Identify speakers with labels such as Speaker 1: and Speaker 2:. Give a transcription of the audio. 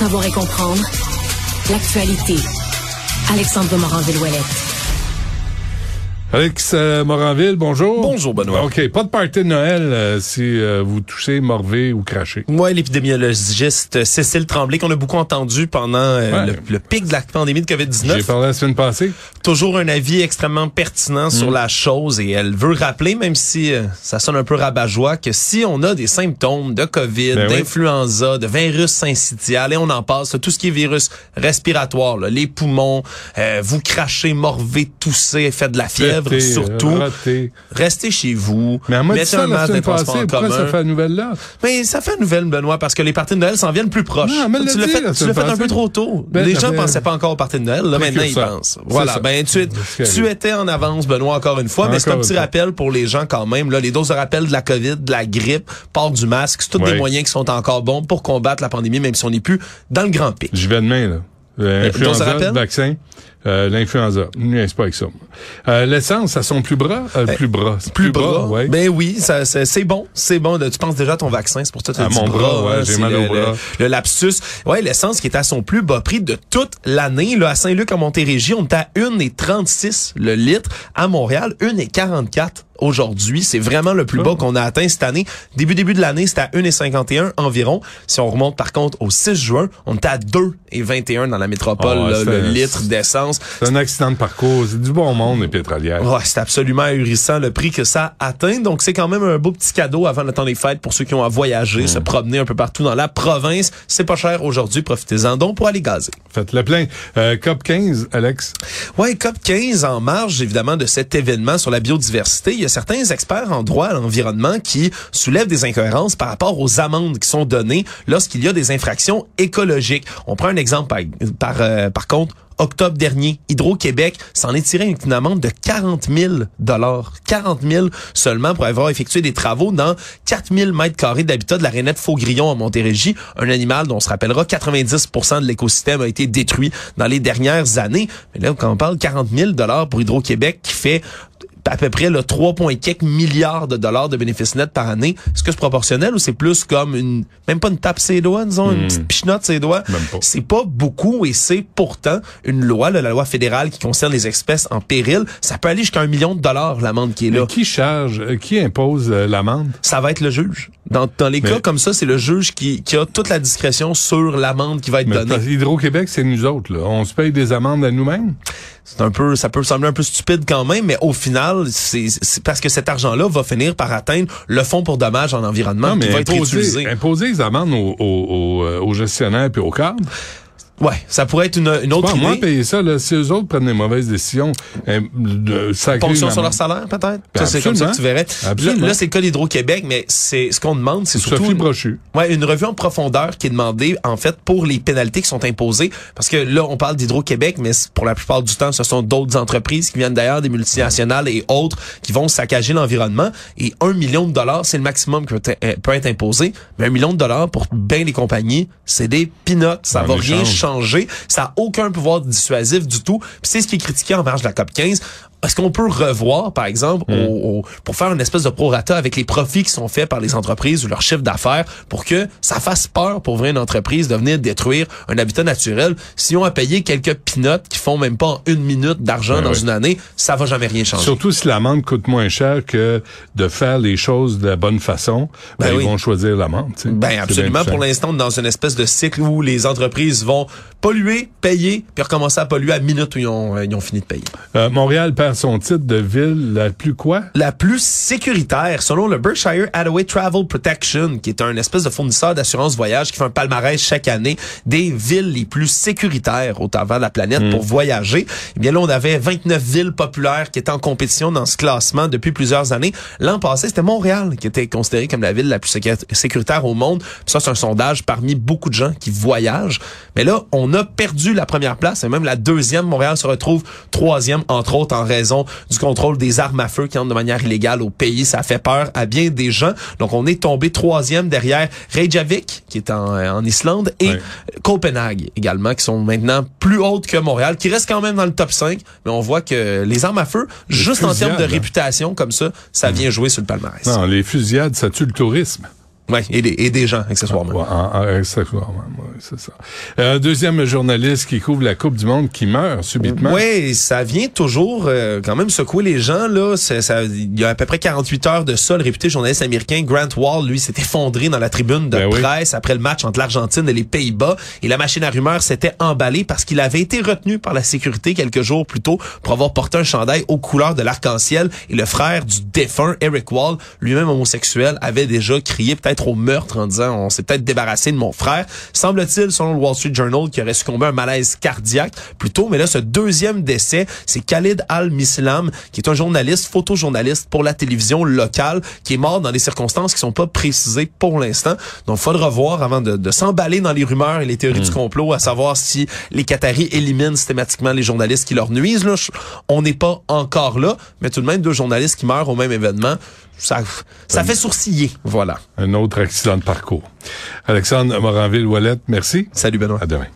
Speaker 1: Savoir et comprendre l'actualité. Alexandre Morin-Villouellette.
Speaker 2: Alex euh, Moranville, bonjour.
Speaker 3: Bonjour, Benoît.
Speaker 2: OK, pas de party de Noël euh, si euh, vous touchez, morvez ou crachez.
Speaker 3: Moi, l'épidémiologiste Cécile Tremblay, qu'on a beaucoup entendu pendant euh,
Speaker 2: Ouais.
Speaker 3: le, le pic de la pandémie de
Speaker 2: J'ai
Speaker 3: COVID-19.
Speaker 2: parlé la semaine passée.
Speaker 3: Toujours un avis extrêmement pertinent
Speaker 2: Mm.
Speaker 3: sur la chose et elle veut rappeler, même si euh, ça sonne un peu rabat-joie, que si on a des symptômes de COVID,
Speaker 2: Ben oui.
Speaker 3: d'influenza, de virus syncytial, et on en passe, tout ce qui est virus respiratoire, là, les poumons, euh, vous crachez, morvez, toussez, faites de la fièvre,
Speaker 2: Pété,
Speaker 3: surtout,
Speaker 2: euh,
Speaker 3: restez chez vous,
Speaker 2: Mais
Speaker 3: mettez
Speaker 2: ça
Speaker 3: un masque de transport en commun.
Speaker 2: ça fait la nouvelle là?
Speaker 3: Mais ça fait une nouvelle, Benoît, parce que les parties de Noël s'en viennent plus proches.
Speaker 2: Non,
Speaker 3: tu
Speaker 2: l'a
Speaker 3: l'as fait, tu fait un peu trop tôt.
Speaker 2: Ben,
Speaker 3: les gens pensaient pas encore aux parties de Noël. Là, maintenant, ils pensent. Voilà. Ben, tu, tu étais en avance, Benoît, encore une fois, mais c'est un petit rappel pour les gens quand même. Là, les doses de rappel de la COVID, de la grippe, port du masque, c'est tous des moyens qui sont encore bons pour combattre la pandémie, même si on n'est plus dans le grand pic.
Speaker 2: J'y vais demain, là. Euh, L'influenza,
Speaker 3: rappel?
Speaker 2: le vaccin, euh, l'influenza. C'est pas avec ça. Euh, L'essence, à son plus bras? Euh, plus bras. C'est
Speaker 3: Plus bras.
Speaker 2: ouais.
Speaker 3: Ben oui, ça, ça- c'est bon, c'est bon. Tu penses déjà à ton vaccin, c'est pour ça que tu as
Speaker 2: À mon bras, ouais,
Speaker 3: hein,
Speaker 2: j'ai mal
Speaker 3: le,
Speaker 2: au bras.
Speaker 3: Le, le lapsus. Ouais, l'essence qui est à son plus bas prix de toute l'année. Là, à Saint-Luc, à Montérégie, on est à 1,36 le litre. À Montréal, 1,44 aujourd'hui. C'est vraiment le plus
Speaker 2: Ah.
Speaker 3: bas qu'on a atteint cette année. Début, début de l'année, c'était à 1,51 environ. Si on remonte par contre au 6 juin, on était à 2,21 dans la métropole,
Speaker 2: Ah ouais,
Speaker 3: là, le litre d'essence.
Speaker 2: C'est un accident de parcours. C'est du bon monde, les pétrolières.
Speaker 3: Ouais, c'est absolument ahurissant le prix que ça atteint. Donc, c'est quand même un beau petit cadeau avant le temps des fêtes pour ceux qui ont à voyager, se promener un peu partout dans la province. C'est pas cher aujourd'hui, profitez-en donc pour aller gazer.
Speaker 2: Faites le plein. Euh, COP 15, Alex?
Speaker 3: Ouais, COP 15 en marge évidemment de cet événement sur la biodiversité. Il y a certains experts en droit à l'environnement qui soulèvent des incohérences par rapport aux amendes qui sont données lorsqu'il y a des infractions écologiques. On prend un exemple par, par, euh, par contre. Octobre dernier, Hydro-Québec s'en est tiré une amende de 40 000 dollars. 40 000 seulement pour avoir effectué des travaux dans 4 000 mètres carrés d'habitat de la rainette Faugrillon à Montérégie, un animal dont on se rappellera 90% de l'écosystème a été détruit dans les dernières années. Mais là, quand on parle 40 000 dollars pour Hydro-Québec qui fait à peu près le 3,4 milliards de dollars de bénéfices nets par année. Est-ce que c'est proportionnel ou c'est plus comme une, même pas une tape ses doigts, disons, une petite pichenote ses doigts?
Speaker 2: Hmm. Même pas.
Speaker 3: C'est pas beaucoup et c'est pourtant une loi, là, la loi fédérale qui concerne les espèces en péril. Ça peut aller jusqu'à un million de dollars, l'amende qui est là.
Speaker 2: Mais qui charge, euh, qui impose euh, l'amende?
Speaker 3: Ça va être le juge. Dans, dans les
Speaker 2: Mais-
Speaker 3: cas comme ça, c'est le juge qui, qui a toute la discrétion sur l'amende qui va être
Speaker 2: Mais
Speaker 3: donnée.
Speaker 2: Hydro-Québec, c'est nous autres. Là. On se paye des amendes à nous-mêmes?
Speaker 3: C'est un peu, ça peut sembler un peu stupide quand même, mais au final, c'est parce que cet argent-là va finir par atteindre le fonds pour dommages en environnement
Speaker 2: Non,
Speaker 3: qui
Speaker 2: mais
Speaker 3: va être
Speaker 2: imposer,
Speaker 3: utilisé.
Speaker 2: imposer les amendes aux, euh, aux gestionnaires puis aux cadres.
Speaker 3: Ouais, ça pourrait être une, une autre
Speaker 2: Pas moi
Speaker 3: idée.
Speaker 2: payer ça. Là, si eux autres prennent des mauvaises décisions, euh, de
Speaker 3: Ponction
Speaker 2: une
Speaker 3: sur leur salaire, peut-être?
Speaker 2: Ben,
Speaker 3: ça, c'est comme ça que tu verrais. Là,
Speaker 2: Absolument.
Speaker 3: là, c'est le cas d'Hydro-Québec, mais c'est ce qu'on demande, c'est surtout
Speaker 2: Sophie
Speaker 3: une,
Speaker 2: Brochu.
Speaker 3: ouais, une revue en profondeur qui est demandée, en fait, pour les pénalités qui sont imposées. Parce que là, on parle d'Hydro-Québec, mais pour la plupart du temps, ce sont d'autres entreprises qui viennent d'ailleurs, des multinationales et autres, qui vont saccager l'environnement. Et un million de dollars, c'est le maximum qui peut être- euh, imposé. Mais un million de dollars pour bien les compagnies, c'est des peanuts. Ça
Speaker 2: En
Speaker 3: va rien
Speaker 2: échange.
Speaker 3: Changer. Ça n'a aucun pouvoir dissuasif du tout. C'est ce qui est critiqué en marge de la COP 15. Est-ce qu'on peut revoir, par exemple,
Speaker 2: Hmm.
Speaker 3: au- au- pour faire une espèce de prorata avec les profits qui sont faits par les entreprises ou leur chiffre d'affaires pour que ça fasse peur pour vrai une entreprise de venir détruire un habitat naturel? Si on a payé quelques pinottes qui font même pas une minute d'argent
Speaker 2: Ouais,
Speaker 3: dans une année, ça va jamais rien changer.
Speaker 2: Surtout si l'amende coûte moins cher que de faire les choses de la bonne façon, ben,
Speaker 3: Ben
Speaker 2: ils vont choisir l'amende.
Speaker 3: Ben absolument. Pour l'instant, dans une espèce de cycle où les entreprises vont polluer, payer, puis recommencer à polluer à la minute où ils ont, euh, ils ont fini de payer.
Speaker 2: Euh, Montréal perd son titre de ville la plus quoi?
Speaker 3: la plus sécuritaire selon le Berkshire Hathaway Travel Protection, qui est un espèce de fournisseur d'assurance voyage qui fait un palmarès chaque année des villes les plus sécuritaires au travers de la planète pour voyager. Eh bien là, on avait 29 villes populaires qui étaient en compétition dans ce classement depuis plusieurs années. L'an passé, c'était Montréal qui était considérée comme la ville la plus sécu- sécuritaire au monde. Puis ça, c'est un sondage parmi beaucoup de gens qui voyagent. Mais là, on a perdu la première place et même la deuxième. Montréal se retrouve troisième, entre autres en raison du contrôle des armes à feu qui entrent de manière illégale au pays. Ça fait peur à bien des gens. Donc, on est tombé troisième derrière Reykjavik, qui est en, en Islande, et. Copenhague également, qui sont maintenant plus hautes que Montréal, qui reste quand même dans le top 5. Mais on voit que les armes à feu, juste en termes de réputation comme ça, ça vient jouer sur le palmarès.
Speaker 2: Non, les fusillades, ça tue le tourisme.
Speaker 3: Ouais, et des, et des gens, accessoirement.
Speaker 2: Ouais, en- en- accessoirement, ouais. c'est ça. Un deuxième journaliste qui couvre la Coupe du Monde qui meurt subitement.
Speaker 3: Oui, ça vient toujours euh, quand même secouer les gens. là. Ça, il y a à peu près 48 heures de ça, le réputé journaliste américain Grant Wall, lui, s'est effondré dans la tribune de
Speaker 2: Ben oui.
Speaker 3: presse après le match entre l'Argentine et les Pays-Bas. Et la machine à rumeurs s'était emballée parce qu'il avait été retenu par la sécurité quelques jours plus tôt pour avoir porté un chandail aux couleurs de l'arc-en-ciel. Et le frère du défunt, Eric Wall, lui-même homosexuel, avait déjà crié peut-être au meurtre en disant on s'est peut-être débarrassé de mon frère. Semble-t-il, selon le Wall Street Journal, qu'il aurait succombé à un malaise cardiaque plus tôt. Mais là, ce deuxième décès, c'est Khalid Al-Mislam, qui est un journaliste, photojournaliste pour la télévision locale, qui est mort dans des circonstances qui sont pas précisées pour l'instant. Donc, faudra voir avant de, de s'emballer dans les rumeurs et les théories du complot, à savoir si les Qataris éliminent systématiquement les journalistes qui leur nuisent. Là. On n'est pas encore là, mais tout de même, deux journalistes qui meurent au même événement, ça, ça fait sourciller. Voilà.
Speaker 2: Un autre accident de parcours. Alexandre Moranville-Ouellette, merci.
Speaker 3: Salut Benoît.
Speaker 2: À demain.